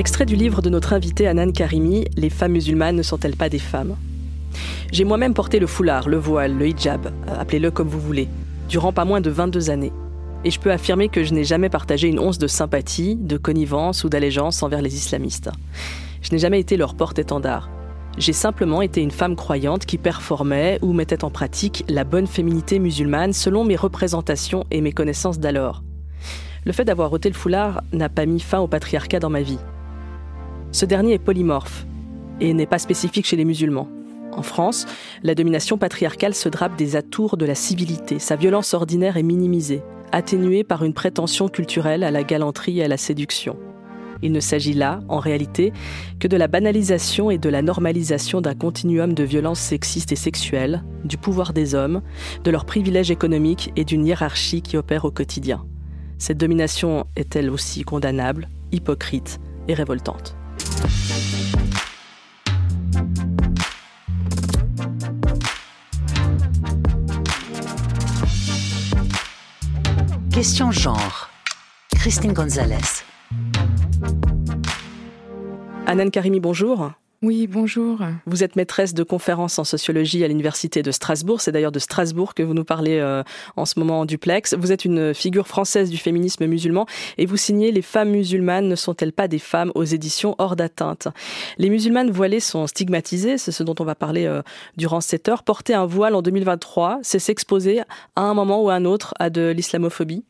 Extrait du livre de notre invité Anan Karimi, Les femmes musulmanes ne sont-elles pas des femmes? J'ai moi-même porté le foulard, le voile, le hijab, euh, appelez-le comme vous voulez, durant pas moins de 22 années. Et je peux affirmer que je n'ai jamais partagé une once de sympathie, de connivence ou d'allégeance envers les islamistes. Je n'ai jamais été leur porte-étendard. J'ai simplement été une femme croyante qui performait ou mettait en pratique la bonne féminité musulmane selon mes représentations et mes connaissances d'alors. Le fait d'avoir ôté le foulard n'a pas mis fin au patriarcat dans ma vie. Ce dernier est polymorphe et n'est pas spécifique chez les musulmans. En France, la domination patriarcale se drape des atours de la civilité. Sa violence ordinaire est minimisée, atténuée par une prétention culturelle à la galanterie et à la séduction. Il ne s'agit là, en réalité, que de la banalisation et de la normalisation d'un continuum de violences sexistes et sexuelles, du pouvoir des hommes, de leurs privilèges économiques et d'une hiérarchie qui opère au quotidien. Cette domination est elle aussi condamnable, hypocrite et révoltante? Question genre. Christine Gonzalez. Anan Karimi, bonjour. Oui, bonjour. Vous êtes maîtresse de conférences en sociologie à l'Université de Strasbourg. C'est d'ailleurs de Strasbourg que vous nous parlez euh, en ce moment en duplex. Vous êtes une figure française du féminisme musulman et vous signez Les femmes musulmanes ne sont-elles pas des femmes aux éditions hors d'atteinte. Les musulmanes voilées sont stigmatisées, c'est ce dont on va parler euh, durant cette heure. Porter un voile en 2023, c'est s'exposer à un moment ou à un autre à de l'islamophobie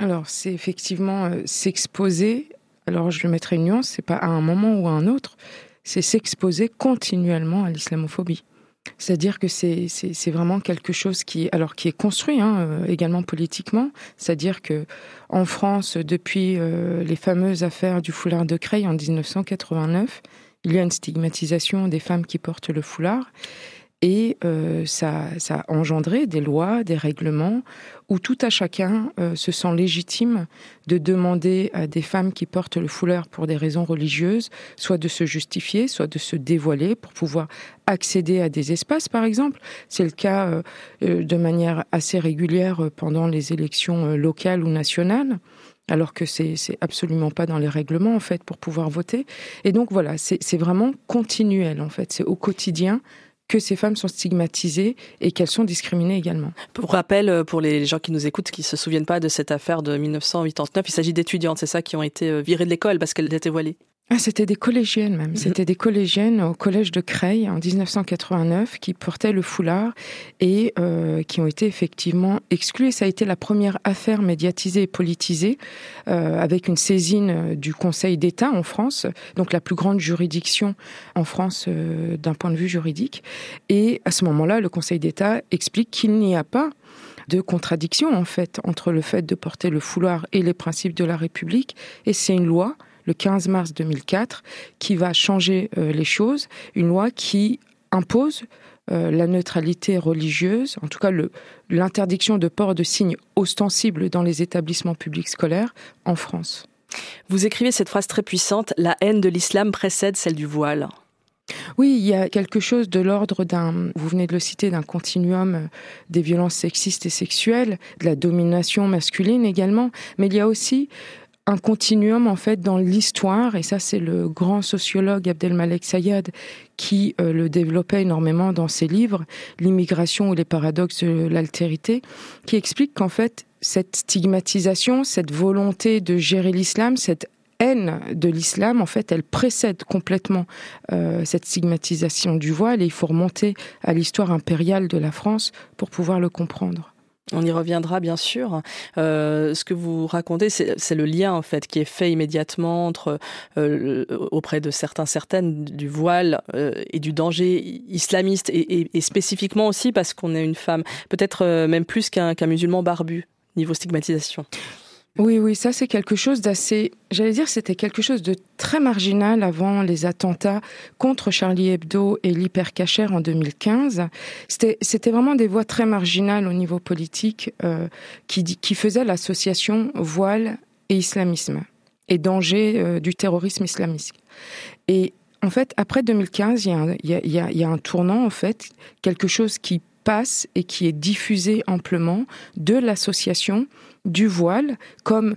Alors, c'est effectivement euh, s'exposer alors je le mettrai une nuance, c'est pas à un moment ou à un autre, c'est s'exposer continuellement à l'islamophobie. C'est-à-dire que c'est vraiment quelque chose qui alors qui est construit hein, euh, également politiquement. C'est-à-dire que en France, depuis euh, les fameuses affaires du foulard de Creil en 1989, il y a une stigmatisation des femmes qui portent le foulard et euh, ça, ça a engendré des lois, des règlements, où tout à chacun euh, se sent légitime de demander à des femmes qui portent le foulard pour des raisons religieuses, soit de se justifier, soit de se dévoiler pour pouvoir accéder à des espaces, par exemple. C'est le cas euh, euh de manière assez régulière pendant les élections euh, locales ou nationales alors que c'est absolument pas dans les règlements en fait pour pouvoir voter. Et donc voilà, c'est vraiment continuel en fait, c'est au quotidien que ces femmes sont stigmatisées et qu'elles sont discriminées également. Pour rappel, euh, pour les gens qui nous écoutent, qui se souviennent pas de cette affaire de 1989, il s'agit d'étudiantes, c'est ça, qui ont été euh, virées de l'école parce qu'elles étaient voilées. Ah, c'était des collégiennes même. Mhm. C'était des collégiennes au collège de Creil en 1989 qui portaient le foulard et euh, qui ont été effectivement exclues. ça a été la première affaire médiatisée et politisée euh, avec une saisine du Conseil d'État en France, donc la plus grande juridiction en France euh, d'un point de vue juridique. Et à ce moment-là, le Conseil d'État explique qu'il n'y a pas de contradiction en fait entre le fait de porter le foulard et les principes de la République. Et c'est une loi le 15 mars 2004, qui va changer euh, les choses, une loi qui impose euh, la neutralité religieuse, en tout cas l'interdiction de port de signes ostensibles dans les établissements publics scolaires en France. Vous écrivez cette phrase très puissante, la haine de l'islam précède celle du voile. Oui, il y a quelque chose de l'ordre d'un, vous venez de le citer, d'un continuum euh, des violences sexistes et sexuelles, de la domination masculine également, mais il y a aussi un continuum en fait dans l'histoire et ça c'est le grand sociologue Abdelmalek Sayad qui euh, le développait énormément dans ses livres l'immigration ou les paradoxes de l'altérité qui explique qu'en fait cette stigmatisation cette volonté de gérer l'islam cette haine de l'islam, en fait, elle précède complètement euh, cette stigmatisation du voile et il faut remonter à l'histoire impériale de la France pour pouvoir le comprendre. On y reviendra bien sûr. Euh, ce que vous racontez, c'est le lien en fait qui est fait immédiatement entre euh, auprès de certains certaines du voile euh, et du danger islamiste et, spécifiquement aussi parce qu'on est une femme, peut-être euh, même plus qu'un qu musulman barbu niveau stigmatisation. Oui, oui, ça c'est quelque chose d'assez, j'allais dire, c'était quelque chose de très marginal avant les attentats contre Charlie Hebdo et l'hypercachère en 2015. C'était, vraiment des voix très marginales au niveau politique euh, qui, faisaient l'association voile et islamisme et danger euh, du terrorisme islamiste. Et en fait, après 2015, il y, a un, il, y a, il y a un tournant, en fait, quelque chose qui passe et qui est diffusé amplement de l'association du voile comme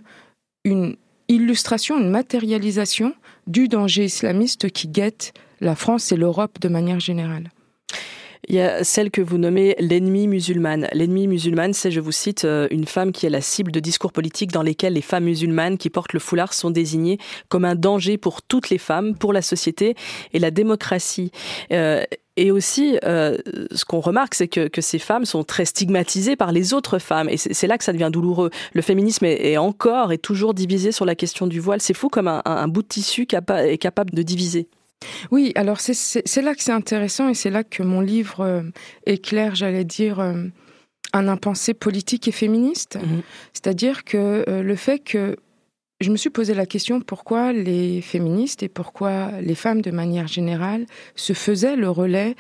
une illustration, une matérialisation du danger islamiste qui guette la France et l'Europe de manière générale. Il y a celle que vous nommez l'ennemi musulmane. L'ennemi musulmane, c'est, je vous cite, euh, une femme qui est la cible de discours politiques dans lesquels les femmes musulmanes qui portent le foulard sont désignées comme un danger pour toutes les femmes, pour la société et la démocratie. Euh, et aussi, euh, ce qu'on remarque, c'est que, ces femmes sont très stigmatisées par les autres femmes. Et c'est là que ça devient douloureux. Le féminisme est, encore et toujours divisé sur la question du voile. C'est fou comme un, bout de tissu est capable de diviser. Oui, alors c'est là que c'est intéressant et c'est là que mon livre euh, éclaire, j'allais dire, euh, un impensé politique et féministe. Mhm. C'est-à-dire que euh, le fait que je me suis posé la question pourquoi les féministes et pourquoi les femmes de manière générale se faisaient le relais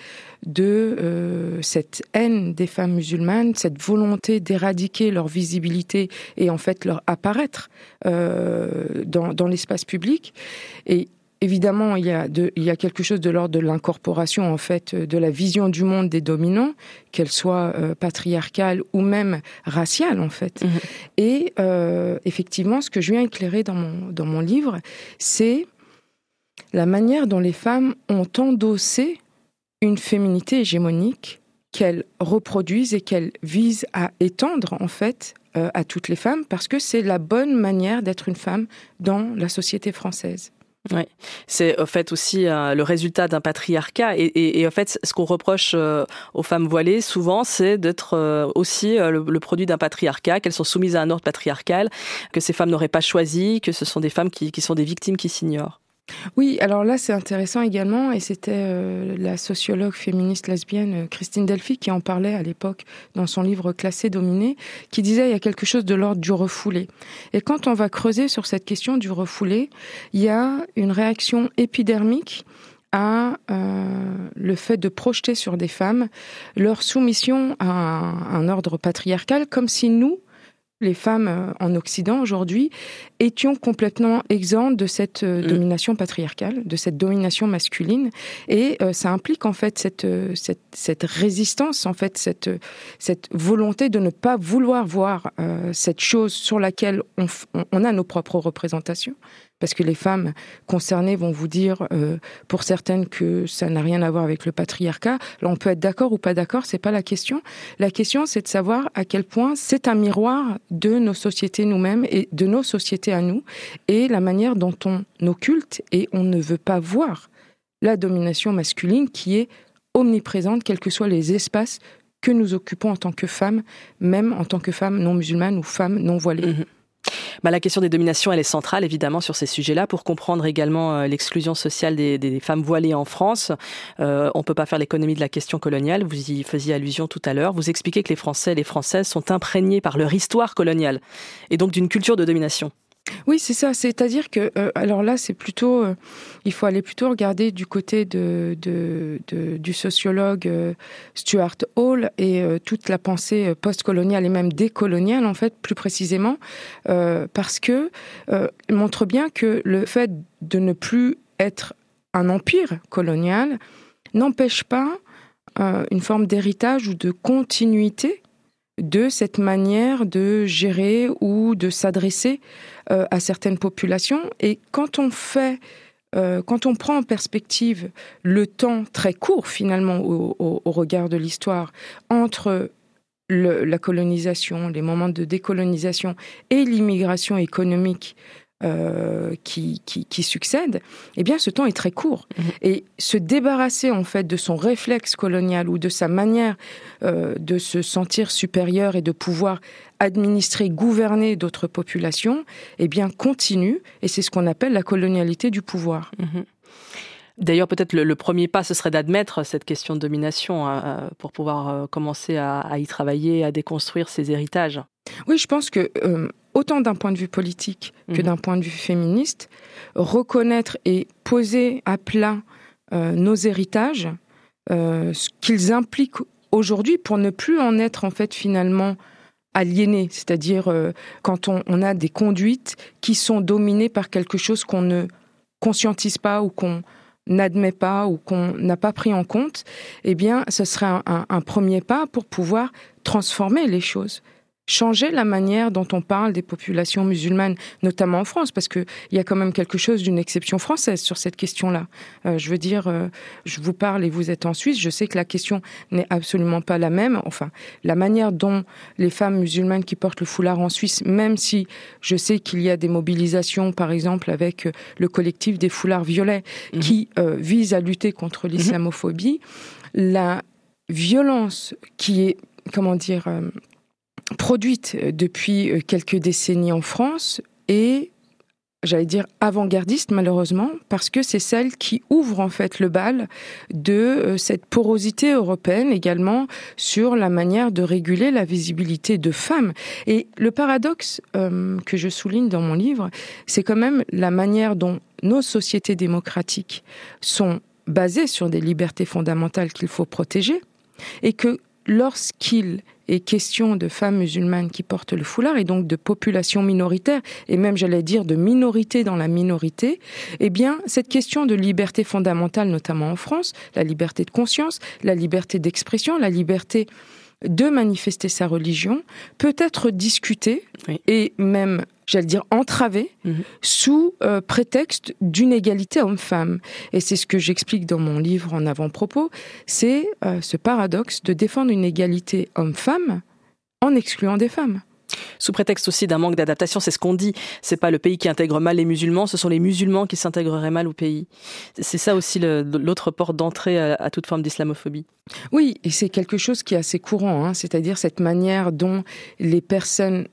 de cette haine des femmes musulmanes, cette volonté d'éradiquer leur visibilité et en fait leur apparaître dans, dans l'espace public. Et évidemment, il y, a il y a quelque chose de l'ordre de l'incorporation, en fait, de la vision du monde des dominants, qu'elle soit euh, patriarcale ou même raciale, en fait. Mhm. Et euh, effectivement, ce que je viens éclairer dans mon, dans mon livre, c'est la manière dont les femmes ont endossé une féminité hégémonique qu'elles reproduisent et qu'elles visent à étendre, en fait, euh, à toutes les femmes, parce que c'est la bonne manière d'être une femme dans la société française. Oui, c'est au fait aussi euh, le résultat d'un patriarcat et, et, et, en fait ce qu'on reproche euh, aux femmes voilées souvent c'est d'être euh, aussi le, produit d'un patriarcat, qu'elles sont soumises à un ordre patriarcal, que ces femmes n'auraient pas choisi, que ce sont des femmes qui, qui sont des victimes qui s'ignorent. Oui, alors là c'est intéressant également et c'était euh, la sociologue féministe lesbienne euh, Christine Delphi qui en parlait à l'époque dans son livre Classé dominé, qui disait il y a quelque chose de l'ordre du refoulé. Et quand on va creuser sur cette question du refoulé, il y a une réaction épidermique à euh, le fait de projeter sur des femmes leur soumission à un ordre patriarcal comme si nous, les femmes euh, en Occident aujourd'hui étions complètement exemptes de cette euh, mm. domination patriarcale, de cette domination masculine, et euh, ça implique en fait cette, cette, cette résistance, en fait cette, cette volonté de ne pas vouloir voir cette chose sur laquelle on, on a nos propres représentations, parce que les femmes concernées vont vous dire, euh, pour certaines, que ça n'a rien à voir avec le patriarcat. On peut être d'accord ou pas d'accord, c'est pas la question. La question, c'est de savoir à quel point c'est un miroir de nos sociétés nous-mêmes et de nos sociétés à nous, et la manière dont on occulte et on ne veut pas voir la domination masculine qui est omniprésente, quels que soient les espaces que nous occupons en tant que femmes, même en tant que femmes non musulmanes ou femmes non voilées. Mm-hmm. Bah, la question des dominations, elle est centrale évidemment sur ces sujets-là pour comprendre également euh, l'exclusion sociale des, femmes voilées en France. Euh, on peut pas faire l'économie de la question coloniale. Vous y faisiez allusion tout à l'heure. Vous expliquez que les Français et les Françaises sont imprégnés par leur histoire coloniale et donc d'une culture de domination. Oui, c'est ça. C'est-à-dire que, euh, alors là, c'est plutôt, euh, il faut aller plutôt regarder du côté de, du sociologue euh, Stuart Hall et toute la pensée postcoloniale et même décoloniale, en fait, plus précisément, parce que montre bien que le fait de ne plus être un empire colonial n'empêche pas une forme d'héritage ou de continuité de cette manière de gérer ou de s'adresser euh, à certaines populations. Et euh, quand on prend en perspective le temps très court finalement au, regard de l'histoire entre la colonisation, les moments de décolonisation et l'immigration économique euh, qui, qui, qui, succède, eh bien, ce temps est très court. Mhm. Et se débarrasser, en fait, de son réflexe colonial ou de sa manière euh, de se sentir supérieur et de pouvoir administrer, gouverner d'autres populations, eh bien, continue. Et c'est ce qu'on appelle la colonialité du pouvoir. Mhm. D'ailleurs, peut-être le, premier pas, ce serait d'admettre cette question de domination hein, euh, pour pouvoir commencer à, à, y travailler, à déconstruire ces héritages. Oui, je pense que autant d'un point de vue politique que mhm. d'un point de vue féministe, reconnaître et poser à plat euh, nos héritages, euh, ce qu'ils impliquent aujourd'hui pour ne plus en être en fait finalement aliénés, c'est-à-dire euh, quand on, on, a des conduites qui sont dominées par quelque chose qu'on ne conscientise pas ou qu'on n'admet pas ou qu'on n'a pas pris en compte, eh bien, ce serait un, un, un premier pas pour pouvoir transformer les choses changer la manière dont on parle des populations musulmanes, notamment en France, parce qu'il y a quand même quelque chose d'une exception française sur cette question-là. Euh, je veux dire, euh, je vous parle et vous êtes en Suisse, je sais que la question n'est absolument pas la même. Enfin, la manière dont les femmes musulmanes qui portent le foulard en Suisse, même si je sais qu'il y a des mobilisations, par exemple, avec euh, le collectif des foulards violets, mhm. qui vise à lutter contre mhm. l'islamophobie, la violence qui est, comment dire, produite euh, depuis euh, quelques décennies en France et j'allais dire avant-gardiste malheureusement, parce que c'est celle qui ouvre en fait le bal de euh, cette porosité européenne également sur la manière de réguler la visibilité de femmes. Et le paradoxe que je souligne dans mon livre, c'est quand même la manière dont nos sociétés démocratiques sont basées sur des libertés fondamentales qu'il faut protéger, et que lorsqu'il est question de femmes musulmanes qui portent le foulard et donc de population minoritaire et même j'allais dire de minorité dans la minorité, eh bien cette question de liberté fondamentale notamment en France, la liberté de conscience, la liberté d'expression, la liberté de manifester sa religion peut être discutée et même j'allais dire entravée mhm. sous euh, prétexte d'une égalité homme-femme. Et c'est ce que j'explique dans mon livre en avant-propos, c'est euh, ce paradoxe de défendre une égalité homme-femme en excluant des femmes. Sous prétexte aussi d'un manque d'adaptation, c'est ce qu'on dit. C'est pas le pays qui intègre mal les musulmans, ce sont les musulmans qui s'intégreraient mal au pays. C'est ça aussi l'autre porte d'entrée à, toute forme d'islamophobie. Oui, et c'est quelque chose qui est assez courant, hein. c'est-à-dire cette manière dont les personnes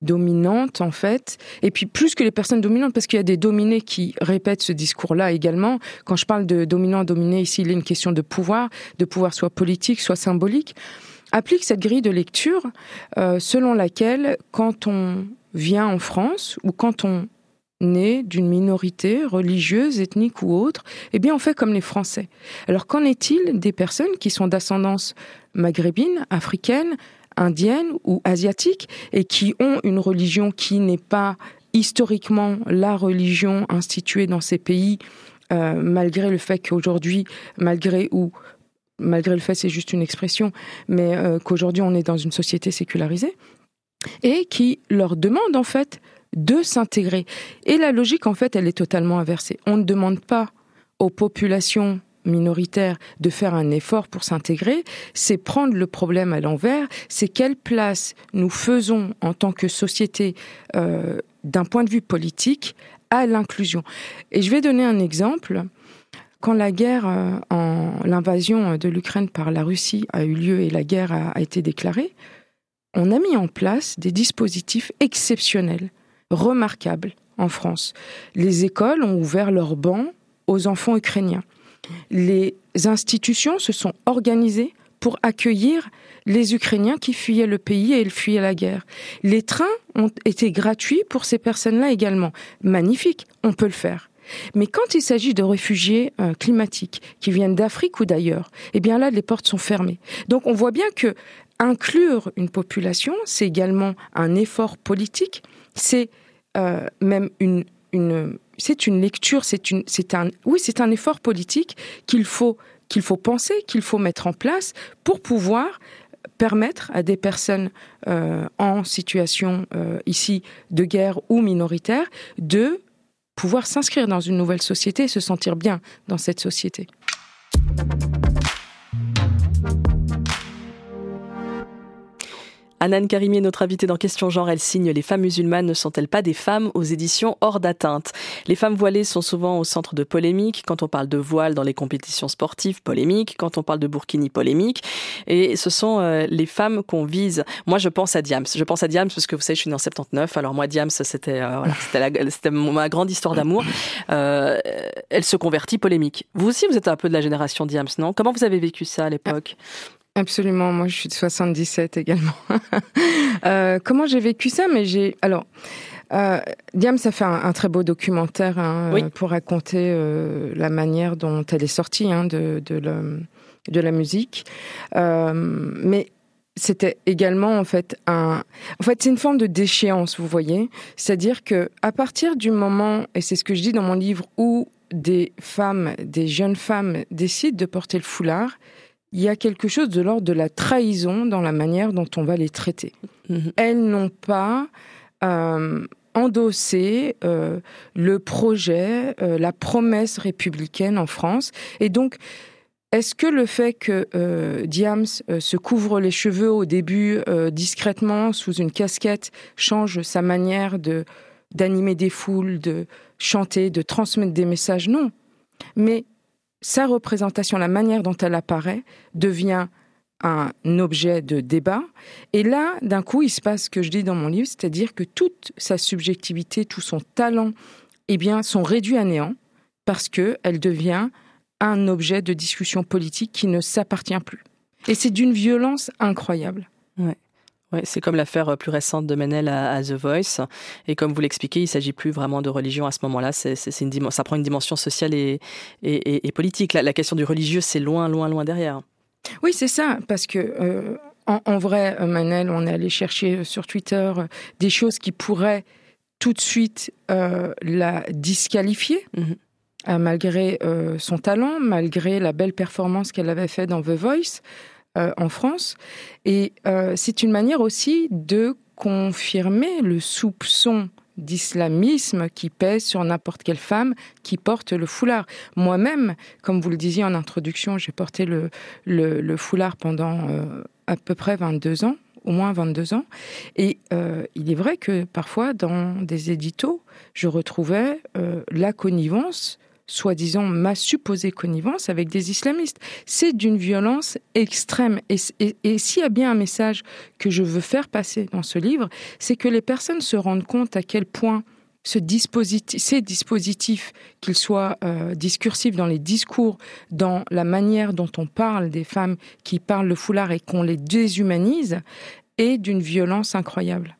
dominantes en fait et puis plus que les personnes dominantes parce qu'il y a des dominés qui répètent ce discours-là également quand je parle de dominant dominé ici il est une question de pouvoir de pouvoir soit politique soit symbolique applique cette grille de lecture euh, selon laquelle quand on vient en France ou quand on naît d'une minorité religieuse, ethnique ou autre, eh bien on fait comme les Français. Alors qu'en est-il des personnes qui sont d'ascendance maghrébine, africaine, indienne ou asiatique et qui ont une religion qui n'est pas historiquement la religion instituée dans ces pays, euh, malgré le fait qu'aujourd'hui, malgré ou malgré le fait, c'est juste une expression, mais euh, qu'aujourd'hui on est dans une société sécularisée, et qui leur demande en fait de s'intégrer. Et la logique en fait, elle est totalement inversée. On ne demande pas aux populations minoritaires de faire un effort pour s'intégrer, c'est prendre le problème à l'envers, c'est quelle place nous faisons en tant que société euh, d'un point de vue politique à l'inclusion. Et je vais donner un exemple. Quand la guerre, euh, l'invasion de l'Ukraine par la Russie a eu lieu et la guerre a, été déclarée, on a mis en place des dispositifs exceptionnels, remarquables en France. Les écoles ont ouvert leurs bancs aux enfants ukrainiens. Les institutions se sont organisées pour accueillir les Ukrainiens qui fuyaient le pays et ils fuyaient la guerre. Les trains ont été gratuits pour ces personnes-là également. Magnifique, on peut le faire. Mais quand il s'agit de réfugiés euh, climatiques qui viennent d'Afrique ou d'ailleurs, eh bien là, les portes sont fermées. Donc on voit bien que inclure une population, c'est également un effort politique, c'est euh, même une, c'est une lecture, c'est une, c'est un, oui, c'est un effort politique qu'il faut qu'il faut penser, qu'il faut mettre en place pour pouvoir permettre à des personnes euh, en situation ici de guerre ou minoritaire de pouvoir s'inscrire dans une nouvelle société et se sentir bien dans cette société. Anan Karimi est notre invitée dans Question Genre. Elle signe Les femmes musulmanes ne sont-elles pas des femmes aux éditions hors d'atteinte? Les femmes voilées sont souvent au centre de polémiques. Quand on parle de voile dans les compétitions sportives, polémique. Quand on parle de burkini, polémique. Et ce sont euh, les femmes qu'on vise. Moi, je pense à Diams. Je pense à Diams parce que vous savez, je suis née en 79. Alors moi, Diams, c'était euh, voilà, c'était ma grande histoire d'amour. Euh, elle se convertit polémique. Vous aussi, vous êtes un peu de la génération Diams, non? Comment vous avez vécu ça à l'époque? Absolument, moi je suis de 77 également. euh, comment j'ai vécu ça Mais j'ai alors. Euh, Diam, ça fait un, très beau documentaire hein, euh, pour raconter euh, la manière dont elle est sortie hein, de, de, de, la musique. Euh, mais c'était également en fait un en fait c'est une forme de déchéance vous voyez c'est-à-dire que à partir du moment et c'est ce que je dis dans mon livre où des femmes des jeunes femmes décident de porter le foulard il y a quelque chose de l'ordre de la trahison dans la manière dont on va les traiter. Mhm. Elles n'ont pas euh, endossé euh, le projet, euh, la promesse républicaine en France. Et donc, est-ce que le fait que Diams se couvre les cheveux au début discrètement sous une casquette change sa manière de d'animer des foules, de chanter, de transmettre des messages? Non. Mais sa représentation, la manière dont elle apparaît, devient un objet de débat. Et là, d'un coup, il se passe ce que je dis dans mon livre, c'est-à-dire que toute sa subjectivité, tout son talent, eh bien, sont réduits à néant parce qu'elle devient un objet de discussion politique qui ne s'appartient plus. Et c'est d'une violence incroyable. Ouais, c'est comme l'affaire plus récente de Menel à, The Voice. Et comme vous l'expliquez, il s'agit plus vraiment de religion à ce moment-là. C'est, une, ça prend une dimension sociale et, et, politique. La, la question du religieux, c'est loin, loin, loin derrière. Oui, c'est ça, parce que euh, en, vrai, euh, Manel, on est allé chercher euh, sur Twitter des choses qui pourraient tout de suite la disqualifier. Mhm. malgré son talent, malgré la belle performance qu'elle avait faite dans The Voice en France. Et c'est une manière aussi de confirmer le soupçon d'islamisme qui pèse sur n'importe quelle femme qui porte le foulard. Moi-même, comme vous le disiez en introduction, j'ai porté le, foulard pendant euh, à peu près 22 ans, au moins 22 ans. Et euh, il est vrai que parfois, dans des éditos, je retrouvais euh, la connivence soi-disant ma supposée connivence avec des islamistes. C'est d'une violence extrême. Et, s'il y a bien un message que je veux faire passer dans ce livre, c'est que les personnes se rendent compte à quel point ces dispositifs, qu'ils soient euh, discursifs dans les discours, dans la manière dont on parle des femmes qui parlent le foulard et qu'on les déshumanise, est d'une violence incroyable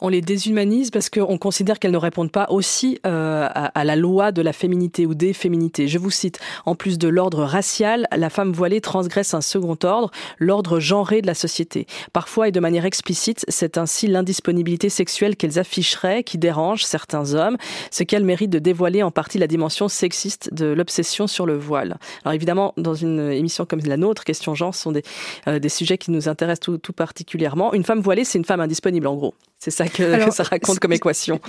on les déshumanise parce qu'on considère qu'elles ne répondent pas aussi euh, à, la loi de la féminité ou des féminités. Je vous cite, en plus de l'ordre racial, la femme voilée transgresse un second ordre, l'ordre genré de la société. Parfois et de manière explicite, c'est ainsi l'indisponibilité sexuelle qu'elles afficheraient qui dérange certains hommes, ce qu'elles méritent de dévoiler en partie la dimension sexiste de l'obsession sur le voile. Alors évidemment, dans une émission comme la nôtre, Question genre sont des, euh, des sujets qui nous intéressent tout, tout particulièrement. Une femme voilée, c'est une femme indisponible en gros. C'est ça que, ça raconte comme équation.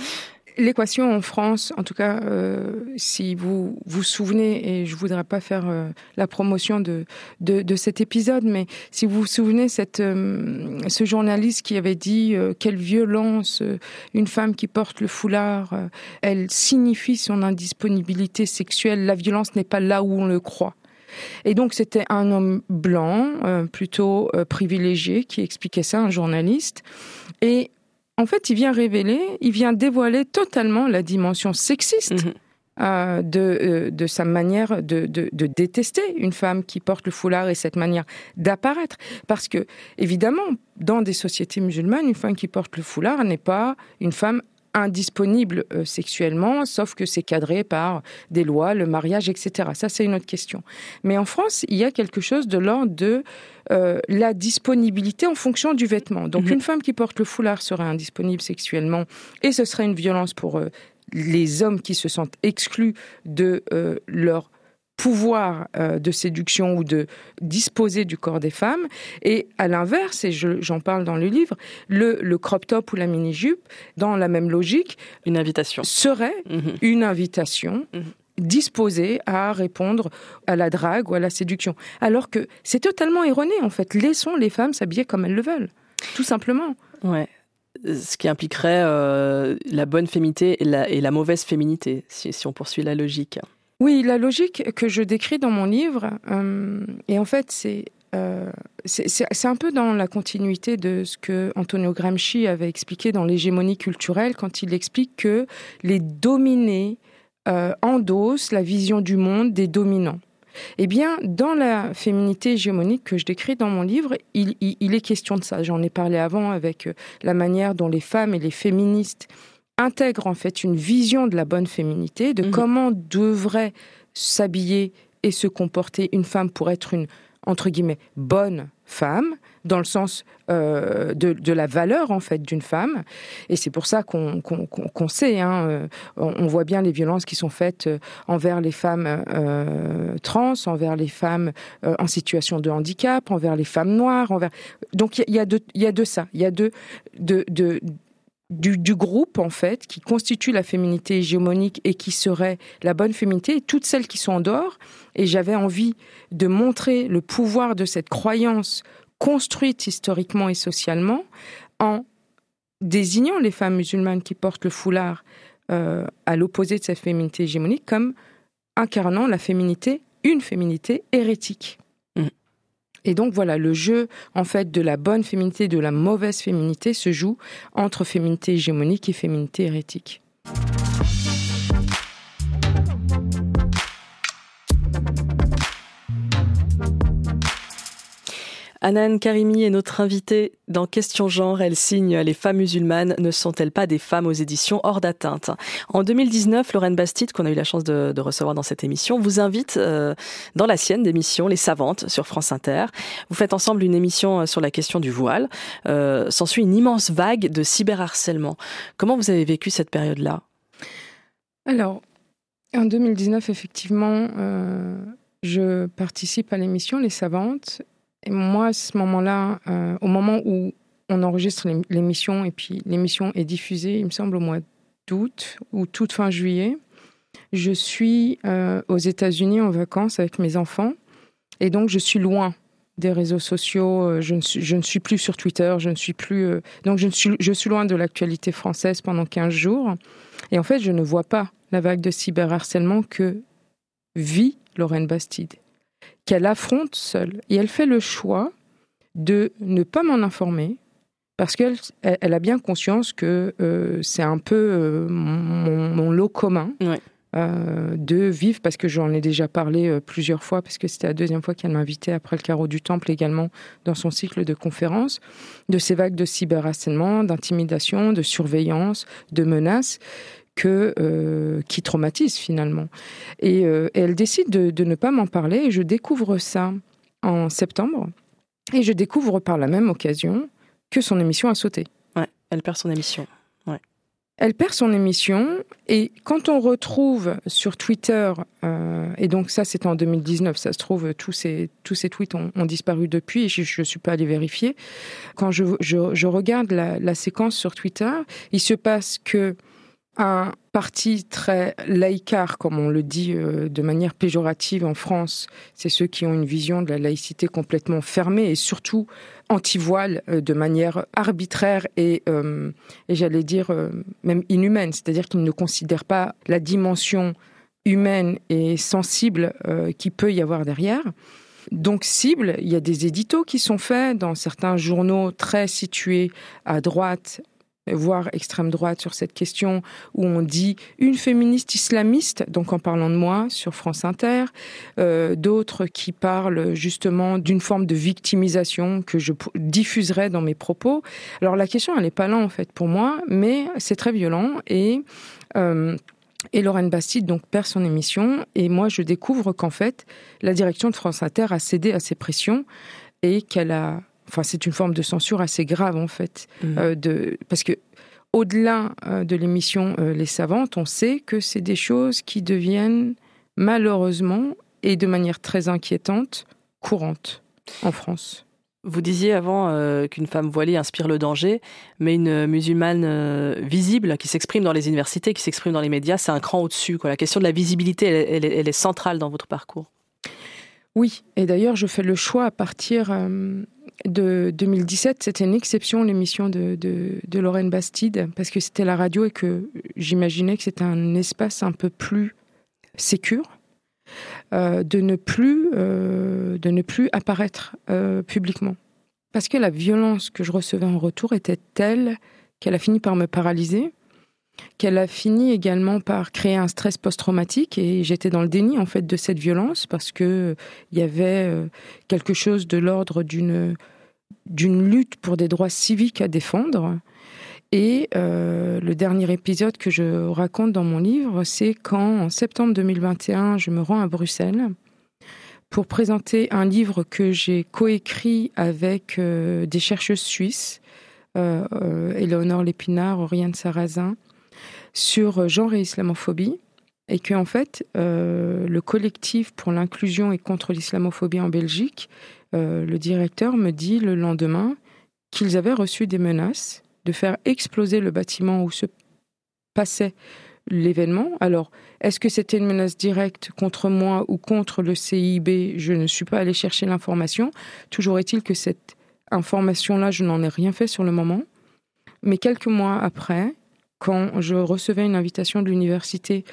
L'équation en France, en tout cas, euh, si vous vous souvenez, et je voudrais pas faire euh, la promotion de, de, cet épisode, mais si vous vous souvenez, cette, euh, ce journaliste qui avait dit quelle violence, une femme qui porte le foulard, elle signifie son indisponibilité sexuelle. La violence n'est pas là où on le croit. Et donc c'était un homme blanc, plutôt privilégié, qui expliquait ça, un journaliste. Et en fait, il vient révéler, il vient dévoiler totalement la dimension sexiste. Mhm. Euh, de, euh, de sa manière de, de, détester une femme qui porte le foulard et cette manière d'apparaître. Parce que, évidemment, dans des sociétés musulmanes, une femme qui porte le foulard n'est pas une femme indisponible euh, sexuellement, sauf que c'est cadré par des lois, le mariage, etc. Ça, c'est une autre question. Mais en France, il y a quelque chose de l'ordre de euh, la disponibilité en fonction du vêtement. Donc, mhm. une femme qui porte le foulard serait indisponible sexuellement et ce serait une violence pour euh, les hommes qui se sentent exclus de leur pouvoir euh, de séduction ou de disposer du corps des femmes. Et à l'inverse, et j'en parle dans le livre, le, le, crop top ou la mini-jupe, dans la même logique, une invitation serait mhm. une invitation. Mhm. disposée à répondre à la drague ou à la séduction. Alors que c'est totalement erroné, en fait. Laissons les femmes s'habiller comme elles le veulent. Tout simplement. Ouais ce qui impliquerait euh, la bonne féminité et la, et la mauvaise féminité, si, si, on poursuit la logique. Oui, la logique que je décris dans mon livre, euh, et en fait, c'est euh, c'est un peu dans la continuité de ce que Antonio Gramsci avait expliqué dans l'hégémonie culturelle quand il explique que les dominés euh, endossent la vision du monde des dominants. Eh bien, dans la féminité hégémonique que je décris dans mon livre, il, il est question de ça. J'en ai parlé avant avec la manière dont les femmes et les féministes intègre en fait une vision de la bonne féminité, de mhm. comment devrait s'habiller et se comporter une femme pour être une entre guillemets, bonne femme, dans le sens euh, de, la valeur en fait d'une femme. Et c'est pour ça qu'on sait, hein, euh, on voit bien les violences qui sont faites euh, envers les femmes trans, envers les femmes en situation de handicap, envers les femmes noires. Envers... Donc il y, a de, y a de ça, il y a de, de, de du, groupe en fait qui constitue la féminité hégémonique et qui serait la bonne féminité et toutes celles qui sont en dehors et j'avais envie de montrer le pouvoir de cette croyance construite historiquement et socialement en désignant les femmes musulmanes qui portent le foulard euh, à l'opposé de cette féminité hégémonique comme incarnant la féminité, une féminité hérétique. Et donc voilà, le jeu en fait de la bonne féminité, de la mauvaise féminité se joue entre féminité hégémonique et féminité hérétique. Anan Karimi est notre invitée dans Question Genre. Elle signe Les femmes musulmanes ne sont-elles pas des femmes aux éditions hors d'atteinte? En 2019, Lorraine Bastide, qu'on a eu la chance de, recevoir dans cette émission, vous invite euh, dans la sienne d'émission Les Savantes sur France Inter. Vous faites ensemble une émission euh, sur la question du voile. Euh, S'ensuit une immense vague de cyberharcèlement. Comment vous avez vécu cette période-là? Alors, en 2019, effectivement, je participe à l'émission Les Savantes moi, à ce moment-là, euh, au moment où on enregistre l'émission et puis l'émission est diffusée, il me semble au mois d'août ou toute fin juillet, je suis euh, aux États-Unis en vacances avec mes enfants. Et donc je suis loin des réseaux sociaux, euh, je ne suis, plus sur Twitter, je ne suis plus donc je, suis, je suis loin de l'actualité française pendant 15 jours. Et en fait, je ne vois pas la vague de cyberharcèlement que vit Lorraine Bastide qu'elle affronte seule. Et elle fait le choix de ne pas m'en informer parce qu'elle elle a bien conscience que euh, c'est un peu euh, mon, lot commun. Euh, de vivre, parce que j'en ai déjà parlé plusieurs fois, parce que c'était la deuxième fois qu'elle m'invitait après le carreau du temple également dans son cycle de conférences, de ces vagues de cyberharcèlement, d'intimidation, de surveillance, de menaces, que euh, qui traumatise finalement. Et, euh, elle décide de, ne pas m'en parler. Et je découvre ça en septembre. Et je découvre par la même occasion que son émission a sauté. Ouais, elle perd son émission. Ouais. Elle perd son émission et quand on retrouve sur Twitter, euh, et donc ça c'était en 2019, ça se trouve tous ces, tous ces tweets ont, disparu depuis et je ne suis pas allée vérifier. Quand je, je, je regarde la, la, séquence sur Twitter, il se passe que un parti très laïcard, comme on le dit euh, de manière péjorative en France, c'est ceux qui ont une vision de la laïcité complètement fermée et surtout anti-voile euh, de manière arbitraire et, euh, j'allais dire même inhumaine, c'est-à-dire qu'ils ne considèrent pas la dimension humaine et sensible qui peut y avoir derrière. Donc cible, il y a des éditos qui sont faits dans certains journaux très situés à droite voire extrême droite sur cette question où on dit une féministe islamiste, donc en parlant de moi sur France Inter, euh, d'autres qui parlent justement d'une forme de victimisation que je diffuserai dans mes propos. Alors la question elle n'est pas là en fait pour moi, mais c'est très violent et euh, et Lorraine Bastide donc perd son émission et moi je découvre qu'en fait la direction de France Inter a cédé à ces pressions et qu'elle a Enfin, c'est une forme de censure assez grave en fait, mmh. euh, de parce que au-delà euh, de l'émission euh, Les Savantes, on sait que c'est des choses qui deviennent malheureusement et de manière très inquiétante courantes en France. Vous disiez avant qu'une femme voilée inspire le danger, mais une musulmane visible qui s'exprime dans les universités, qui s'exprime dans les médias, c'est un cran au-dessus. La question de la visibilité, elle, est centrale dans votre parcours. Oui, et d'ailleurs, je fais le choix à partir de 2017, c'était une exception, l'émission de, de, Lorraine Bastide, parce que c'était la radio et que j'imaginais que c'était un espace un peu plus sécure, euh, de, ne plus, euh, de ne plus apparaître euh, publiquement. Parce que la violence que je recevais en retour était telle qu'elle a fini par me paralyser, qu'elle a fini également par créer un stress post-traumatique et j'étais dans le déni en fait de cette violence parce que il y avait quelque chose de l'ordre d'une d'une lutte pour des droits civiques à défendre. Et euh, le dernier épisode que je raconte dans mon livre, c'est quand, en septembre 2021, je me rends à Bruxelles pour présenter un livre que j'ai coécrit avec des chercheuses suisses, Éléonore Lépinard, Oriane Sarrazin, sur genre et islamophobie et que en fait euh, le collectif pour l'inclusion et contre l'islamophobie en Belgique, euh, le directeur me dit le lendemain qu'ils avaient reçu des menaces de faire exploser le bâtiment où se passait l'événement. Alors, est-ce que c'était une menace directe contre moi ou contre le CIB Je ne suis pas allée chercher l'information. Toujours est-il que cette information-là, je n'en ai rien fait sur le moment. Mais quelques mois après, quand je recevais une invitation de l'université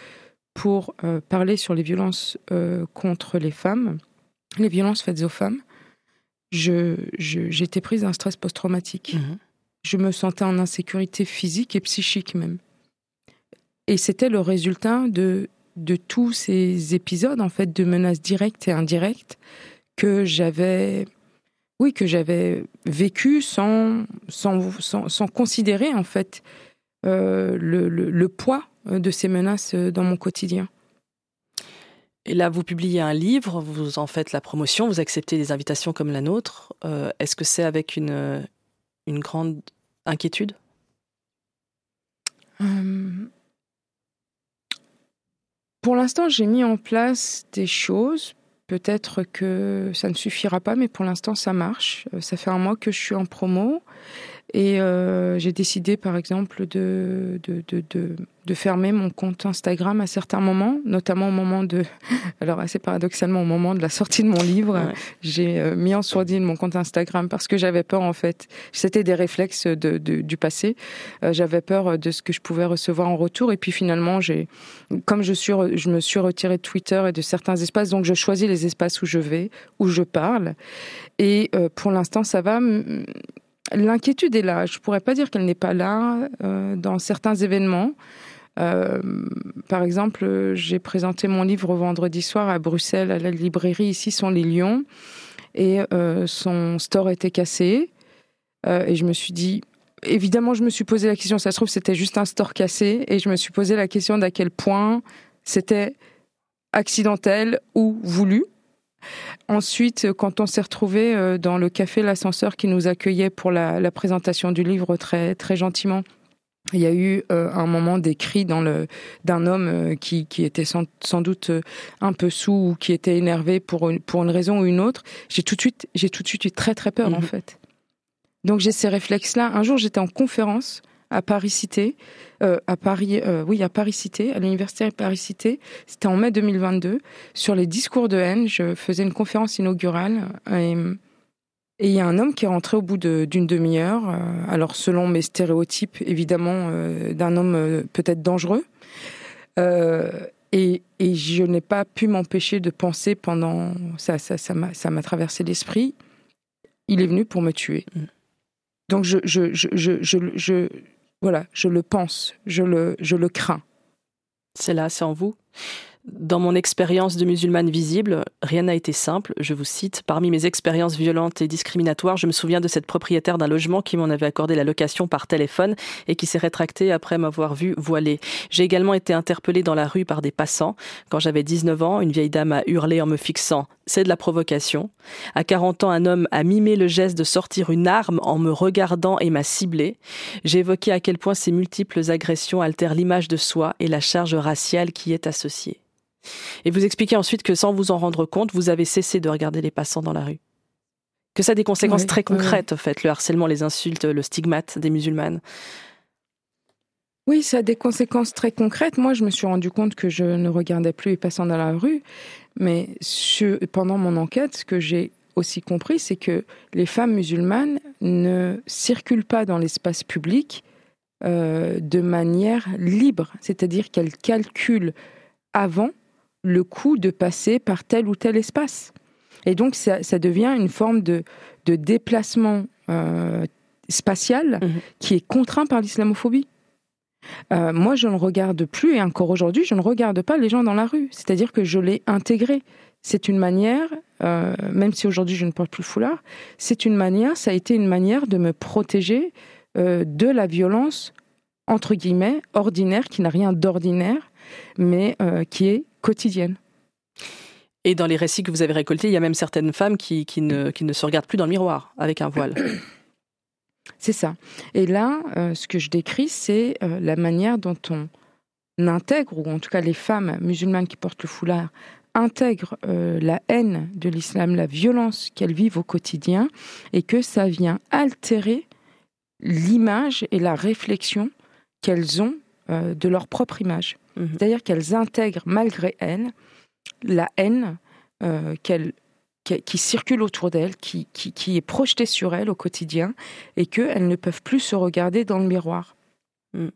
pour euh, parler sur les violences euh, contre les femmes, les violences faites aux femmes, j'étais je, prise d'un stress post-traumatique. Mhm. Je me sentais en insécurité physique et psychique même. Et c'était le résultat de, de tous ces épisodes, en fait, de menaces directes et indirectes que j'avais oui, que j'avais vécu sans, sans, sans, sans, considérer, en fait, euh, le, poids euh, de ces menaces dans mon quotidien. Et là, vous publiez un livre, vous en faites la promotion, vous acceptez des invitations comme la nôtre. Est-ce que c'est avec une, une grande inquiétude? Pour l'instant, j'ai mis en place des choses. Peut-être que ça ne suffira pas, mais pour l'instant, ça marche. Ça fait un mois que je suis en promo. Et euh, j'ai décidé, par exemple, de, de, de, de, de, fermer mon compte Instagram à certains moments, notamment au moment de, alors assez paradoxalement, au moment de la sortie de mon livre, j'ai euh, mis en sourdine mon compte Instagram parce que j'avais peur, en fait. C'était des réflexes de, du passé. Euh, j'avais peur de ce que je pouvais recevoir en retour. Et puis finalement, j'ai, comme je suis, je me suis retirée de Twitter et de certains espaces, donc je choisis les espaces où je vais, où je parle. Et pour l'instant, ça va L'inquiétude est là. Je ne pourrais pas dire qu'elle n'est pas là euh, dans certains événements. Euh, par exemple, j'ai présenté mon livre vendredi soir à Bruxelles, à la librairie. Ici sont les Lions. Et euh, son store était cassé. et je me suis dit, évidemment, je me suis posé la question, ça se trouve, c'était juste un store cassé. Et je me suis posé la question d'à quel point c'était accidentel ou voulu. Ensuite, quand on s'est retrouvé euh, dans le café L'Ascenseur qui nous accueillait pour la, présentation du livre très, très gentiment, il y a eu euh, un moment des cris dans le d'un homme euh, qui, qui était sans, sans, doute un peu sous ou qui était énervé pour une, pour une raison ou une autre. J'ai tout de suite j'ai tout de suite eu très très peur en mhm. fait. Donc j'ai ces réflexes là. Un jour j'étais en conférence à Paris Cité, euh, à Paris, euh, oui, à Paris Cité, à l'université Paris Cité. C'était en mai 2022 sur les discours de haine. Je faisais une conférence inaugurale et il y a un homme qui est rentré au bout d'une demi-heure. Euh, alors selon mes stéréotypes, évidemment, d'un homme peut-être dangereux. Et, et, je n'ai pas pu m'empêcher de penser pendant ça, ça, ça m'a, traversé l'esprit. Il est venu pour me tuer. Mm. Donc je, je, je, je, je, voilà, je le pense, je le, je le crains. C'est là, c'est en vous dans mon expérience de musulmane visible, rien n'a été simple. Je vous cite, parmi mes expériences violentes et discriminatoires, je me souviens de cette propriétaire d'un logement qui m'en avait accordé la location par téléphone et qui s'est rétractée après m'avoir vu voilée. J'ai également été interpellée dans la rue par des passants. Quand j'avais 19 ans, une vieille dame a hurlé en me fixant. C'est de la provocation. À 40 ans, un homme a mimé le geste de sortir une arme en me regardant et m'a ciblé. J'ai évoqué à quel point ces multiples agressions altèrent l'image de soi et la charge raciale qui est associée. Et vous expliquez ensuite que sans vous en rendre compte, vous avez cessé de regarder les passants dans la rue. Que ça a des conséquences très concrètes, en fait, le harcèlement, les insultes, le stigmate des musulmanes. Oui, ça a des conséquences très concrètes. Moi, je me suis rendu compte que je ne regardais plus les passants dans la rue. Mais pendant mon enquête, ce que j'ai aussi compris, c'est que les femmes musulmanes ne circulent pas dans l'espace public euh, de manière libre. C'est-à-dire qu'elles calculent avant le coût de passer par tel ou tel espace. Et donc, ça, devient une forme de, déplacement euh, spatial mhm. qui est contraint par l'islamophobie. Euh, moi, je ne regarde plus, et encore aujourd'hui, je ne regarde pas les gens dans la rue. C'est-à-dire que je l'ai intégré. C'est une manière, euh, même si aujourd'hui je ne porte plus le foulard, c'est une manière, ça a été une manière de me protéger de la violence, entre guillemets, ordinaire, qui n'a rien d'ordinaire, mais qui est quotidienne. Et dans les récits que vous avez récoltés, il y a même certaines femmes qui, qui, ne, qui ne se regardent plus dans le miroir avec un voile. C'est ça. Et là, euh, ce que je décris, c'est euh, la manière dont on intègre, ou en tout cas les femmes musulmanes qui portent le foulard intègrent euh, la haine de l'islam, la violence qu'elles vivent au quotidien, et que ça vient altérer l'image et la réflexion qu'elles ont de leur propre image. Mhm. C'est-à-dire qu'elles intègrent malgré elles la haine qu'elles qui, circule autour d'elles, qui, qui, est projetée sur elles au quotidien, et qu'elles ne peuvent plus se regarder dans le miroir. Mm.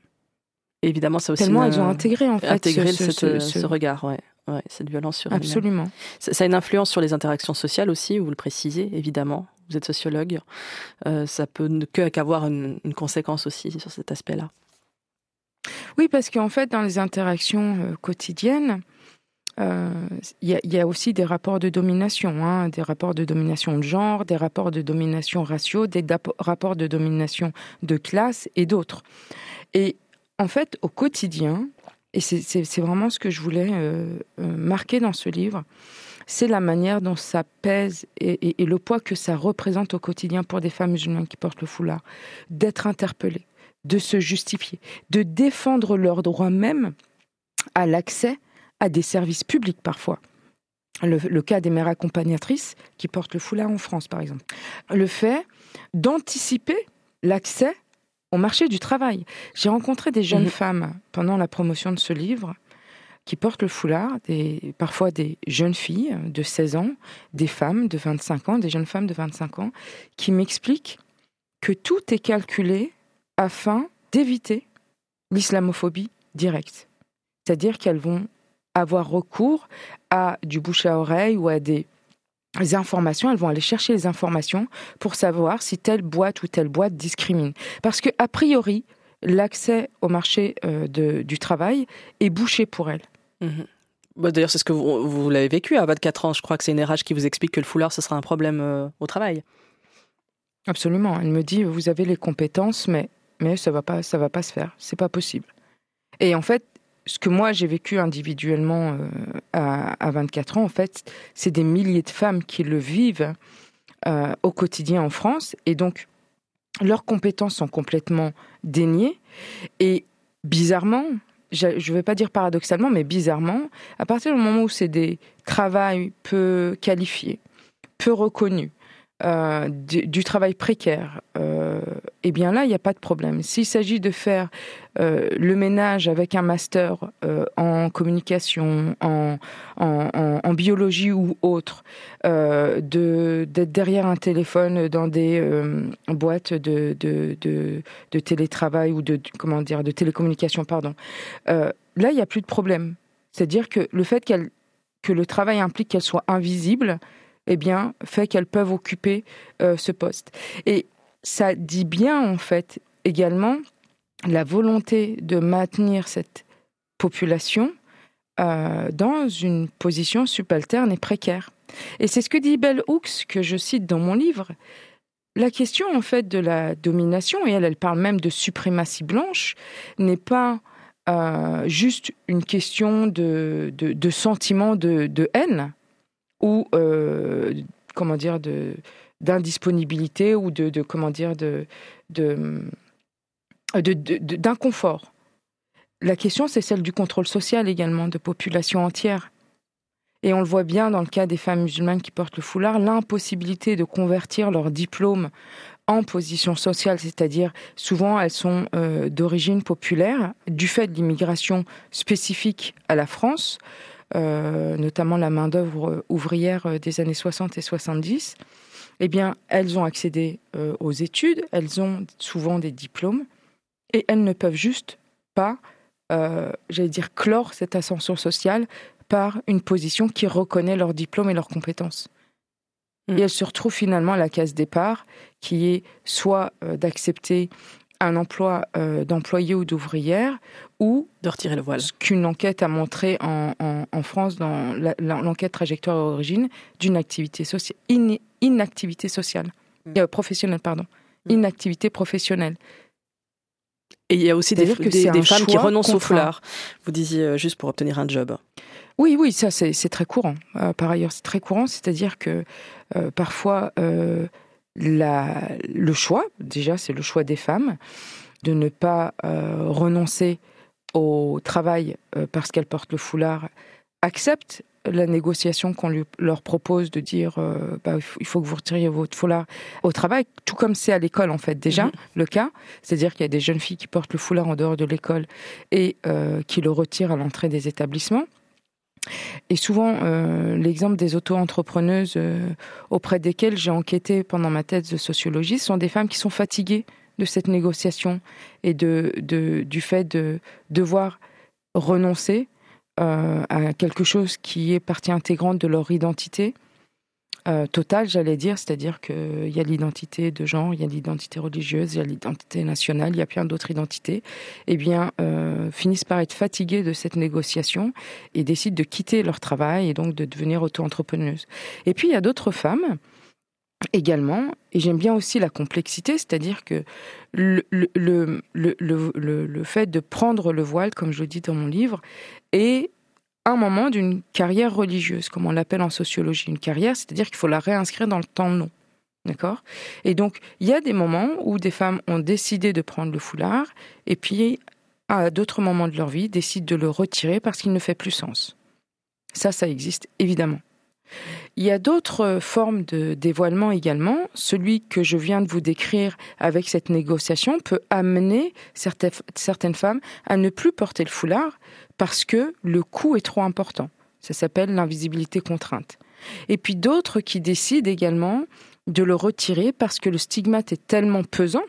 Évidemment, ça aussi. Tellement elles ont intégré en fait ce, regard, ouais. Ouais, cette violence sur Absolument. Ça, a une influence sur les interactions sociales aussi, vous le précisez, évidemment. Vous êtes sociologue. Euh, ça peut ne qu'avoir une, une, conséquence aussi sur cet aspect-là. Oui, parce qu'en fait, dans les interactions euh, quotidiennes, il euh, y, a aussi des rapports de domination, hein, des rapports de domination de genre, des rapports de domination raciaux, des rapports de domination de classe et d'autres. Et en fait, au quotidien, et c'est vraiment ce que je voulais euh, marquer dans ce livre, c'est la manière dont ça pèse et, le poids que ça représente au quotidien pour des femmes musulmanes qui portent le foulard, d'être interpellées, de se justifier, de défendre leur droit même à l'accès à des services publics parfois. Le, cas des mères accompagnatrices qui portent le foulard en France, par exemple. Le fait d'anticiper l'accès au marché du travail. J'ai rencontré des jeunes mhm. femmes pendant la promotion de ce livre qui portent le foulard, des, parfois des jeunes filles de 16 ans, des femmes de 25 ans, des jeunes femmes de 25 ans, qui m'expliquent que tout est calculé afin d'éviter l'islamophobie directe. C'est-à-dire qu'elles vont avoir recours à du bouche à oreille ou à des informations, elles vont aller chercher les informations pour savoir si telle boîte ou telle boîte discrimine. Parce que, a priori, l'accès au marché euh, du travail est bouché pour elles. Mhm. Bah, d'ailleurs, c'est ce que vous, l'avez vécu à 24 ans. Je crois que c'est une RH qui vous explique que le foulard, ce sera un problème euh, au travail. Absolument. Elle me dit, vous avez les compétences, mais, mais ça va, pas, ça va pas se faire. C'est pas possible. Et en fait, ce que moi j'ai vécu individuellement euh, à, 24 ans, en fait, c'est des milliers de femmes qui le vivent euh, au quotidien en France. Et donc, leurs compétences sont complètement déniées. Et bizarrement, je ne vais pas dire paradoxalement, mais bizarrement, à partir du moment où c'est des travails peu qualifiés, peu reconnus, euh, du, travail précaire, euh, eh bien là, il n'y a pas de problème. S'il s'agit de faire euh, le ménage avec un master en communication, en, biologie ou autre, d'être derrière un téléphone dans des boîtes de, télétravail ou de, comment télécommunication, pardon, là, il n'y a plus de problème. C'est-à-dire que le fait que le travail implique qu'elle soit invisible, eh bien, fait qu'elles peuvent occuper euh, ce poste. Et ça dit bien, en fait, également la volonté de maintenir cette population euh, dans une position subalterne et précaire. Et c'est ce que dit Bell Hooks, que je cite dans mon livre. La question, en fait, de la domination, et elle, elle parle même de suprématie blanche, n'est pas euh, juste une question de, de, sentiment de, de haine, ou euh, comment dire de d'indisponibilité ou de, de, comment dire de d'inconfort. La question, c'est celle du contrôle social également de populations entières. Et on le voit bien dans le cas des femmes musulmanes qui portent le foulard, l'impossibilité de convertir leur diplôme en position sociale, c'est-à-dire souvent elles sont euh, d'origine populaire, du fait de l'immigration spécifique à la France, notamment la main-d'œuvre ouvrière euh, des années 60 et 70, eh bien, elles ont accédé euh, aux études, elles ont souvent des diplômes, et elles ne peuvent juste pas, j'allais dire, clore cette ascension sociale par une position qui reconnaît leurs diplômes et leurs compétences. Et mm. elles se retrouvent finalement à la case départ, qui est soit d'accepter un emploi euh, d'employé ou d'ouvrière ou de retirer le voile. Ce qu'une enquête a montré en, France dans l'enquête trajectoire origine d'une activité sociale, inactivité sociale, mm. euh, professionnelle, pardon, mm. inactivité professionnelle. Et il y a aussi des, des, femmes qui renoncent au foulard. Vous disiez euh, juste pour obtenir un job. Oui, oui, ça c'est très courant. par ailleurs, c'est très courant, c'est-à-dire que parfois la, le choix, déjà c'est le choix des femmes, de ne pas renoncer au travail parce qu'elles portent le foulard, acceptent la négociation qu'on leur propose de dire euh, bah, il faut que vous retiriez votre foulard au travail, tout comme c'est à l'école en fait déjà mhm. le cas, c'est-à-dire qu'il y a des jeunes filles qui portent le foulard en dehors de l'école et euh, qui le retirent à l'entrée des établissements. Et souvent, euh, l'exemple des auto-entrepreneuses auprès desquelles j'ai enquêté pendant ma thèse de sociologie sont des femmes qui sont fatiguées de cette négociation et de, du fait de devoir renoncer euh, à quelque chose qui est partie intégrante de leur identité euh, totale, j'allais dire, c'est-à-dire qu'il y a l'identité de genre, il y a l'identité religieuse, il y a l'identité nationale, il y a plein d'autres identités, eh bien, euh, finissent par être fatiguées de cette négociation et décident de quitter leur travail et donc de devenir auto-entrepreneuses. Et puis, il y a d'autres femmes également, et j'aime bien aussi la complexité, c'est-à-dire que le, fait de prendre le voile, comme je le dis dans mon livre, est un moment d'une carrière religieuse, comme on l'appelle en sociologie. Une carrière, c'est-à-dire qu'il faut la réinscrire dans le temps long. D'accord? Et donc, il y a des moments où des femmes ont décidé de prendre le foulard, et puis, à d'autres moments de leur vie, décident de le retirer parce qu'il ne fait plus sens. Ça, ça existe, évidemment. Il y a d'autres formes de dévoilement également. Celui que je viens de vous décrire avec cette négociation peut amener certaines femmes à ne plus porter le foulard parce que le coût est trop important. Ça s'appelle l'invisibilité contrainte. Et puis d'autres qui décident également de le retirer parce que le stigmate est tellement pesant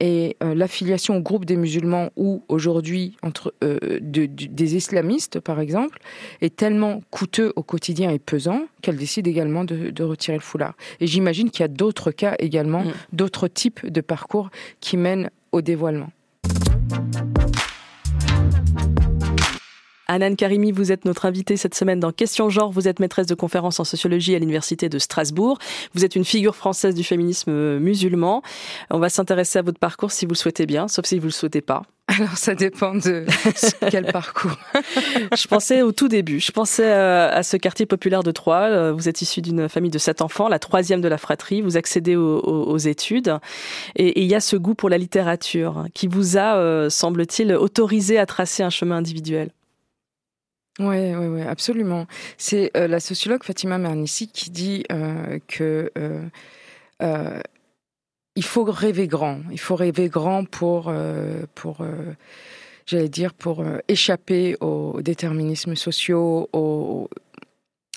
et euh, l'affiliation au groupe des musulmans ou aujourd'hui entre euh, des islamistes par exemple est tellement coûteux au quotidien et pesant qu'elle décide également de, retirer le foulard. Et j'imagine qu'il y a d'autres cas également, mm. d'autres types de parcours qui mènent au dévoilement. Anan Karimi, vous êtes notre invitée cette semaine dans Question Genre. Vous êtes maîtresse de conférences en sociologie à l'Université de Strasbourg. Vous êtes une figure française du féminisme musulman. On va s'intéresser à votre parcours si vous le souhaitez bien, sauf si vous le souhaitez pas. Alors ça dépend de quel parcours. je pensais au tout début, je pensais euh, à ce quartier populaire de Troyes. Euh, vous êtes issu d'une famille de sept enfants, la troisième de la fratrie. Vous accédez aux, études et il y a ce goût pour la littérature qui vous a, euh, semble-t-il, autorisé à tracer un chemin individuel. Oui, oui, oui, absolument. C'est euh, la sociologue Fatima Mernissi qui dit euh, que euh, il faut rêver grand. Il faut rêver grand pour, pour j'allais dire, pour échapper aux déterminismes sociaux,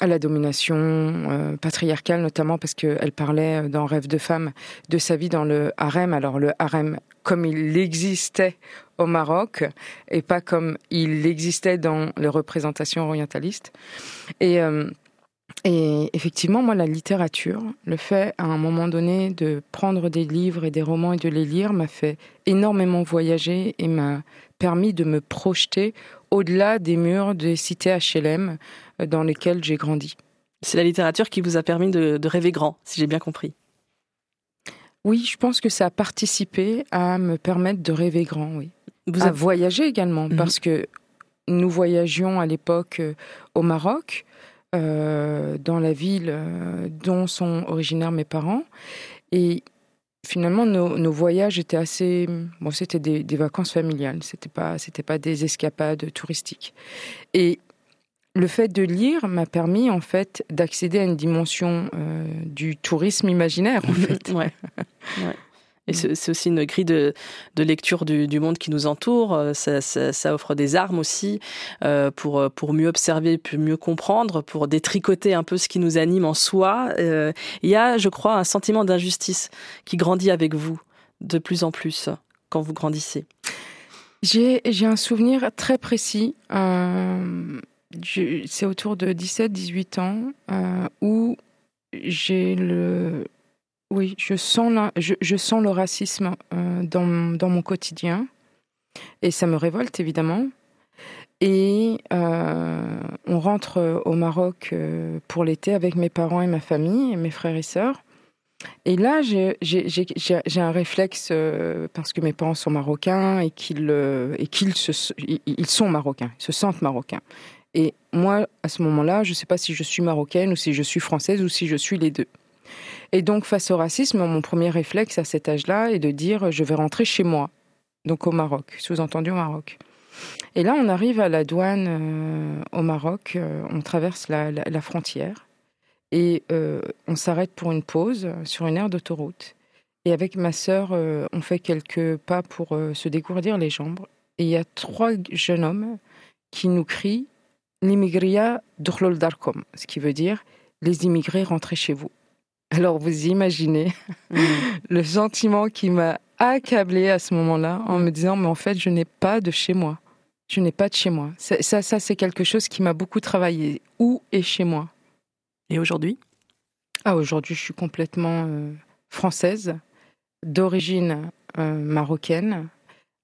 à la domination patriarcale, notamment parce qu'elle parlait dans Rêve de femme de sa vie dans le harem. Alors le harem, comme il existait au Maroc et pas comme il existait dans les représentations orientalistes. Et, euh, et effectivement, moi, la littérature, le fait à un moment donné de prendre des livres et des romans et de les lire m'a fait énormément voyager et m'a permis de me projeter au-delà des murs des cités HLM euh, dans lesquelles j'ai grandi. C'est la littérature qui vous a permis de, de rêver grand, si j'ai bien compris. Oui, je pense que ça a participé à me permettre de rêver grand, oui. Vous avez voyagé également, mhm. parce que nous voyagions à l'époque euh, au Maroc, euh, dans la ville euh, dont sont originaires mes parents. Et finalement, nos, voyages étaient assez. Bon, c'était des, vacances familiales, c'était pas, c'était pas des escapades touristiques. Et le fait de lire m'a permis en fait d'accéder à une dimension du tourisme imaginaire en fait. ouais. ouais. Et c'est aussi une grille de, de lecture du, du, monde qui nous entoure. Euh, ça, ça, ça offre des armes aussi euh, pour, euh, pour mieux observer, pour mieux comprendre, pour détricoter un peu ce qui nous anime en soi. Euh, il y a, je crois, un sentiment d'injustice qui grandit avec vous de plus en plus quand vous grandissez. J'ai un souvenir très précis. Euh, c'est autour de 17-18 ans euh, où j'ai le, oui, je sens, je, sens le racisme euh, dans, dans, mon quotidien et ça me révolte évidemment. Et euh, on rentre au Maroc euh, pour l'été avec mes parents et ma famille, et mes frères et sœurs. Et là, j'ai un réflexe parce que mes parents sont marocains et qu'ils et qu'ils ils sont marocains, ils se sentent marocains. Et moi, à ce moment-là, je ne sais pas si je suis marocaine ou si je suis française ou si je suis les deux. Et donc, face au racisme, mon premier réflexe à cet âge-là est de dire je vais rentrer chez moi, donc au Maroc, sous-entendu au Maroc. Et là, on arrive à la douane euh, au Maroc, euh, on traverse la, frontière et euh, on s'arrête pour une pause sur une aire d'autoroute. Et avec ma sœur, on fait quelques pas pour se dégourdir les jambes. Et il y a trois jeunes hommes qui nous crient L'immigrия d'Urlol Darkom, ce qui veut dire les immigrés rentrez chez vous. Alors vous imaginez mm. le sentiment qui m'a accablé à ce moment-là en me disant mais en fait je n'ai pas de chez moi. Je n'ai pas de chez moi. Ça, ça, c'est quelque chose qui m'a beaucoup travaillé. Où est chez moi? Et aujourd'hui? Ah, aujourd'hui, je suis complètement euh, française, d'origine euh, marocaine,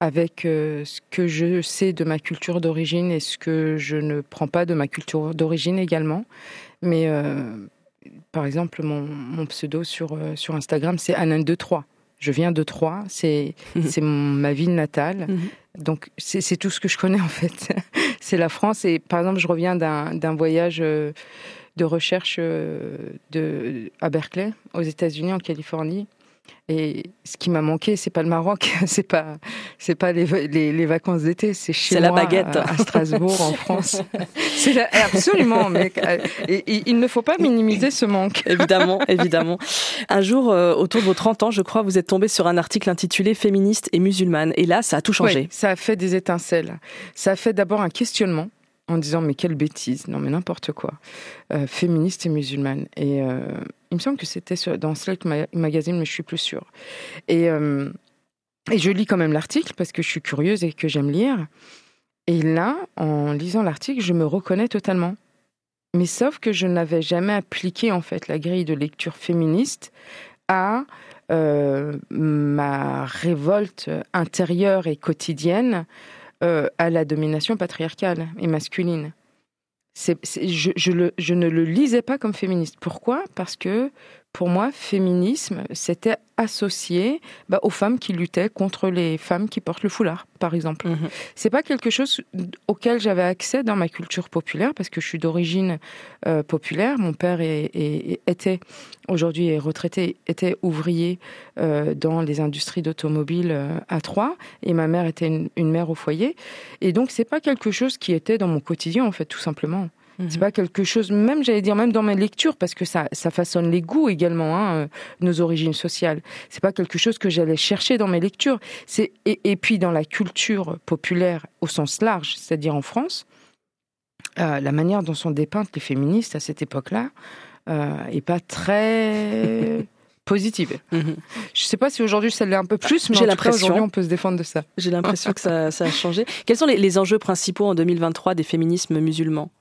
avec euh, ce que je sais de ma culture d'origine et ce que je ne prends pas de ma culture d'origine également. Mais par exemple, mon, pseudo sur, sur Instagram, c'est Anan23. Je viens de Troyes, c'est c'est ma ville natale. Mhm. Donc c'est tout ce que je connais en fait. c'est la France et par exemple je reviens d'un voyage euh, de recherche euh, de, à Berkeley aux États-Unis en Californie et ce qui m'a manqué, c'est pas le Maroc, c'est pas, c'est pas les, les, vacances d'été, c'est chez moi, la baguette à, Strasbourg, en France. C'est absolument, mec. Et, il ne faut pas minimiser ce manque. Évidemment, évidemment. Un jour, euh, autour de vos 30 ans, je crois, vous êtes tombé sur un article intitulé Féministe et musulmane. Et là, ça a tout changé. Oui, ça a fait des étincelles. Ça a fait d'abord un questionnement en disant mais quelle bêtise, non mais n'importe quoi, euh, féministe et musulmane. Et euh, il me semble que c'était dans Slate Magazine, mais je suis plus sûre. Et, euh, et je lis quand même l'article parce que je suis curieuse et que j'aime lire. Et là, en lisant l'article, je me reconnais totalement. Mais sauf que je n'avais jamais appliqué en fait la grille de lecture féministe à ma révolte intérieure et quotidienne euh, à la domination patriarcale et masculine. je, ne le lisais pas comme féministe. Pourquoi? Parce que pour moi, féminisme, c'était associé bah, aux femmes qui luttaient contre les femmes qui portent le foulard, par exemple. Ce mhm. C'est pas quelque chose auquel j'avais accès dans ma culture populaire, parce que je suis d'origine euh, populaire. Mon père était, aujourd'hui est retraité, était ouvrier euh, dans les industries d'automobile euh, à Troyes, et ma mère était une, une mère au foyer. Et donc, c'est pas quelque chose qui était dans mon quotidien, en fait, tout simplement. C'est mhm. pas quelque chose, même j'allais dire, même dans mes lectures, parce que ça, ça façonne les goûts également, hein, euh, nos origines sociales. C'est pas quelque chose que j'allais chercher dans mes lectures. C'est et, et, puis dans la culture populaire au sens large, c'est-à-dire en France, euh, la manière dont sont dépeintes les féministes à cette époque-là euh, est pas très positive. Mhm. Je sais pas si aujourd'hui ça l'est un peu plus, mais aujourd'hui on peut se défendre de ça. J'ai l'impression que ça, ça, a changé. Quels sont les, les enjeux principaux en 2023 des féminismes musulmans?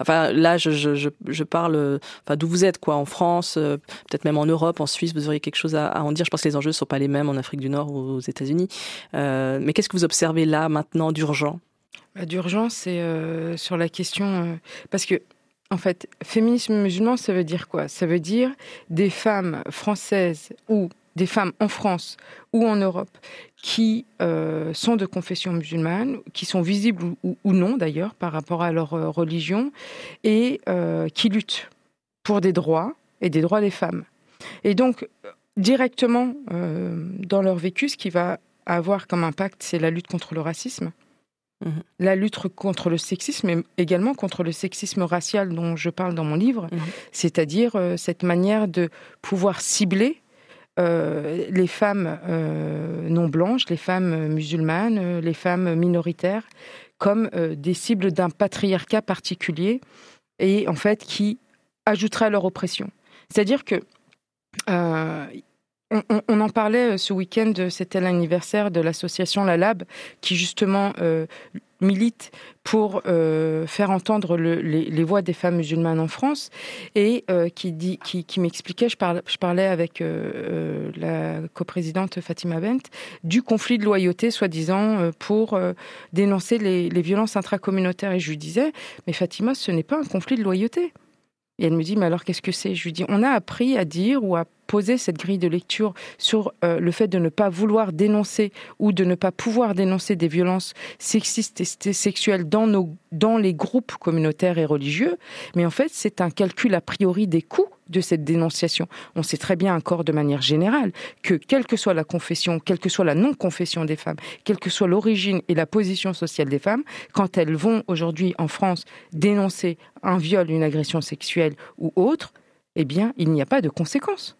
Enfin, là, je, je, je parle, enfin, d'où vous êtes, quoi, en France, euh, peut-être même en Europe, en Suisse, vous auriez quelque chose à, en dire. Je pense que les enjeux ne sont pas les mêmes en Afrique du Nord ou aux États-Unis. Euh, mais qu'est-ce que vous observez là, maintenant, d'urgent? Bah, D'urgent, c'est euh, sur la question. parce que, en fait, féminisme musulman, ça veut dire quoi? Ça veut dire des femmes françaises ou des femmes en France ou en Europe qui euh, sont de confession musulmane, qui sont visibles ou, non d'ailleurs par rapport à leur euh, religion, et euh, qui luttent pour des droits et des droits des femmes. Et donc, directement dans leur vécu, ce qui va avoir comme impact, c'est la lutte contre le racisme, mmh. la lutte contre le sexisme, mais également contre le sexisme racial dont je parle dans mon livre, mmh. c'est-à-dire cette manière de pouvoir cibler euh, les femmes euh, non blanches, les femmes musulmanes, euh, les femmes minoritaires, comme des cibles d'un patriarcat particulier et en fait qui ajouterait à leur oppression. C'est-à-dire que on, en parlait ce week-end, c'était l'anniversaire de l'association La Lab, qui justement milite pour euh, faire entendre les, voix des femmes musulmanes en France et euh, qui, dit, qui, m'expliquait, je, je, parlais avec euh, la coprésidente Fatima Bent, du conflit de loyauté, soi-disant, pour dénoncer les, les violences intracommunautaires. Et je lui disais, mais Fatima, ce n'est pas un conflit de loyauté. Et elle me dit, mais alors qu'est-ce que c'est? Je lui dis, on a appris à dire ou à poser cette grille de lecture sur euh, le fait de ne pas vouloir dénoncer ou de ne pas pouvoir dénoncer des violences sexistes et sexuelles dans, nos, dans les groupes communautaires et religieux, mais en fait c'est un calcul a priori des coûts de cette dénonciation. On sait très bien encore de manière générale que quelle que soit la confession, quelle que soit la non-confession des femmes, quelle que soit l'origine et la position sociale des femmes, quand elles vont aujourd'hui en France dénoncer un viol, une agression sexuelle ou autre, eh bien, il n'y a pas de conséquences.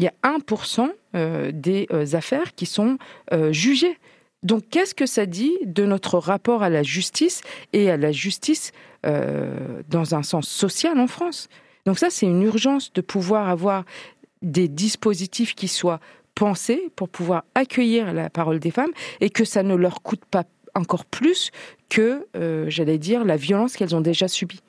Il y a 1% euh, des euh, affaires qui sont euh, jugées. Donc, qu'est-ce que ça dit de notre rapport à la justice et à la justice dans un sens social en France? Donc ça, c'est une urgence de pouvoir avoir des dispositifs qui soient pensés pour pouvoir accueillir la parole des femmes et que ça ne leur coûte pas encore plus que, j'allais dire, la violence qu'elles ont déjà subie.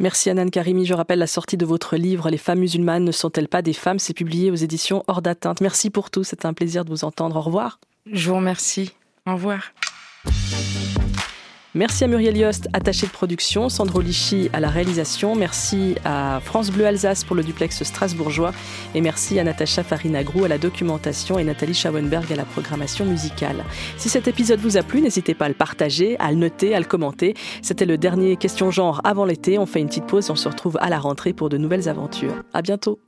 Merci Anan Karimi. Je rappelle la sortie de votre livre Les femmes musulmanes ne sont-elles pas des femmes? C'est publié aux éditions Hors d'atteinte. Merci pour tout. C'est un plaisir de vous entendre. Au revoir. Je vous remercie. Au revoir. Merci à Muriel Yost, attachée de production, Sandro Lichy à la réalisation, merci à France Bleu Alsace pour le duplex strasbourgeois et merci à Natacha Farinagrou à la documentation et Nathalie Schauenberg à la programmation musicale. Si cet épisode vous a plu, n'hésitez pas à le partager, à le noter, à le commenter. C'était le dernier question genre avant l'été. On fait une petite pause et on se retrouve à la rentrée pour de nouvelles aventures. À bientôt.